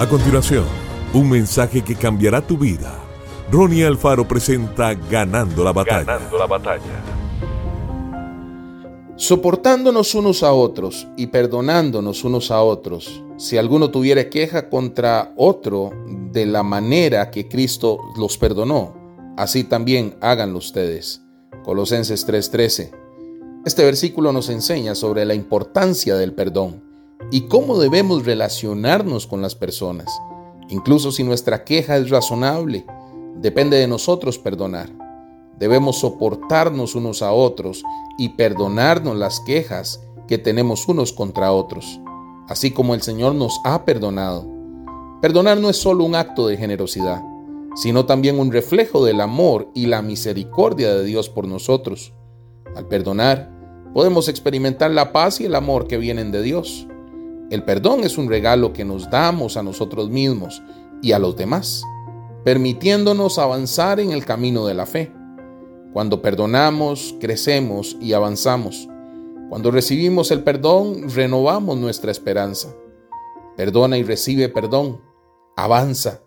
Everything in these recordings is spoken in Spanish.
A continuación, un mensaje que cambiará tu vida. Ronnie Alfaro presenta Ganando la batalla. Ganando la batalla. Soportándonos unos a otros y perdonándonos unos a otros, si alguno tuviera queja contra otro de la manera que Cristo los perdonó, así también háganlo ustedes. Colosenses 3:13. Este versículo nos enseña sobre la importancia del perdón y cómo debemos relacionarnos con las personas. Incluso si nuestra queja es razonable, depende de nosotros perdonar. Debemos soportarnos unos a otros y perdonarnos las quejas que tenemos unos contra otros, así como el Señor nos ha perdonado. Perdonar no es solo un acto de generosidad, sino también un reflejo del amor y la misericordia de Dios por nosotros. Al perdonar, podemos experimentar la paz y el amor que vienen de Dios. El perdón es un regalo que nos damos a nosotros mismos y a los demás, permitiéndonos avanzar en el camino de la fe. Cuando perdonamos, crecemos y avanzamos. Cuando recibimos el perdón, renovamos nuestra esperanza. Perdona y recibe perdón. Avanza.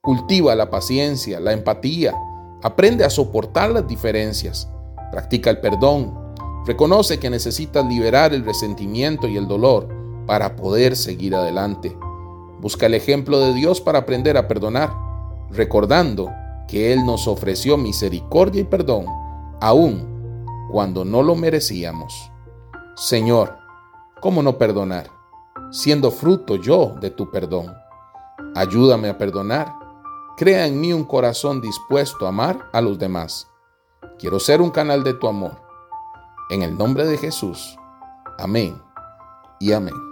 Cultiva la paciencia, la empatía. Aprende a soportar las diferencias. Practica el perdón. Reconoce que necesitas liberar el resentimiento y el dolor para poder seguir adelante. Busca el ejemplo de Dios para aprender a perdonar, recordando que Él nos ofreció misericordia y perdón, aun cuando no lo merecíamos. Señor, ¿cómo no perdonar, siendo fruto yo de tu perdón? Ayúdame a perdonar. Crea en mí un corazón dispuesto a amar a los demás. Quiero ser un canal de tu amor. En el nombre de Jesús. Amén y amén.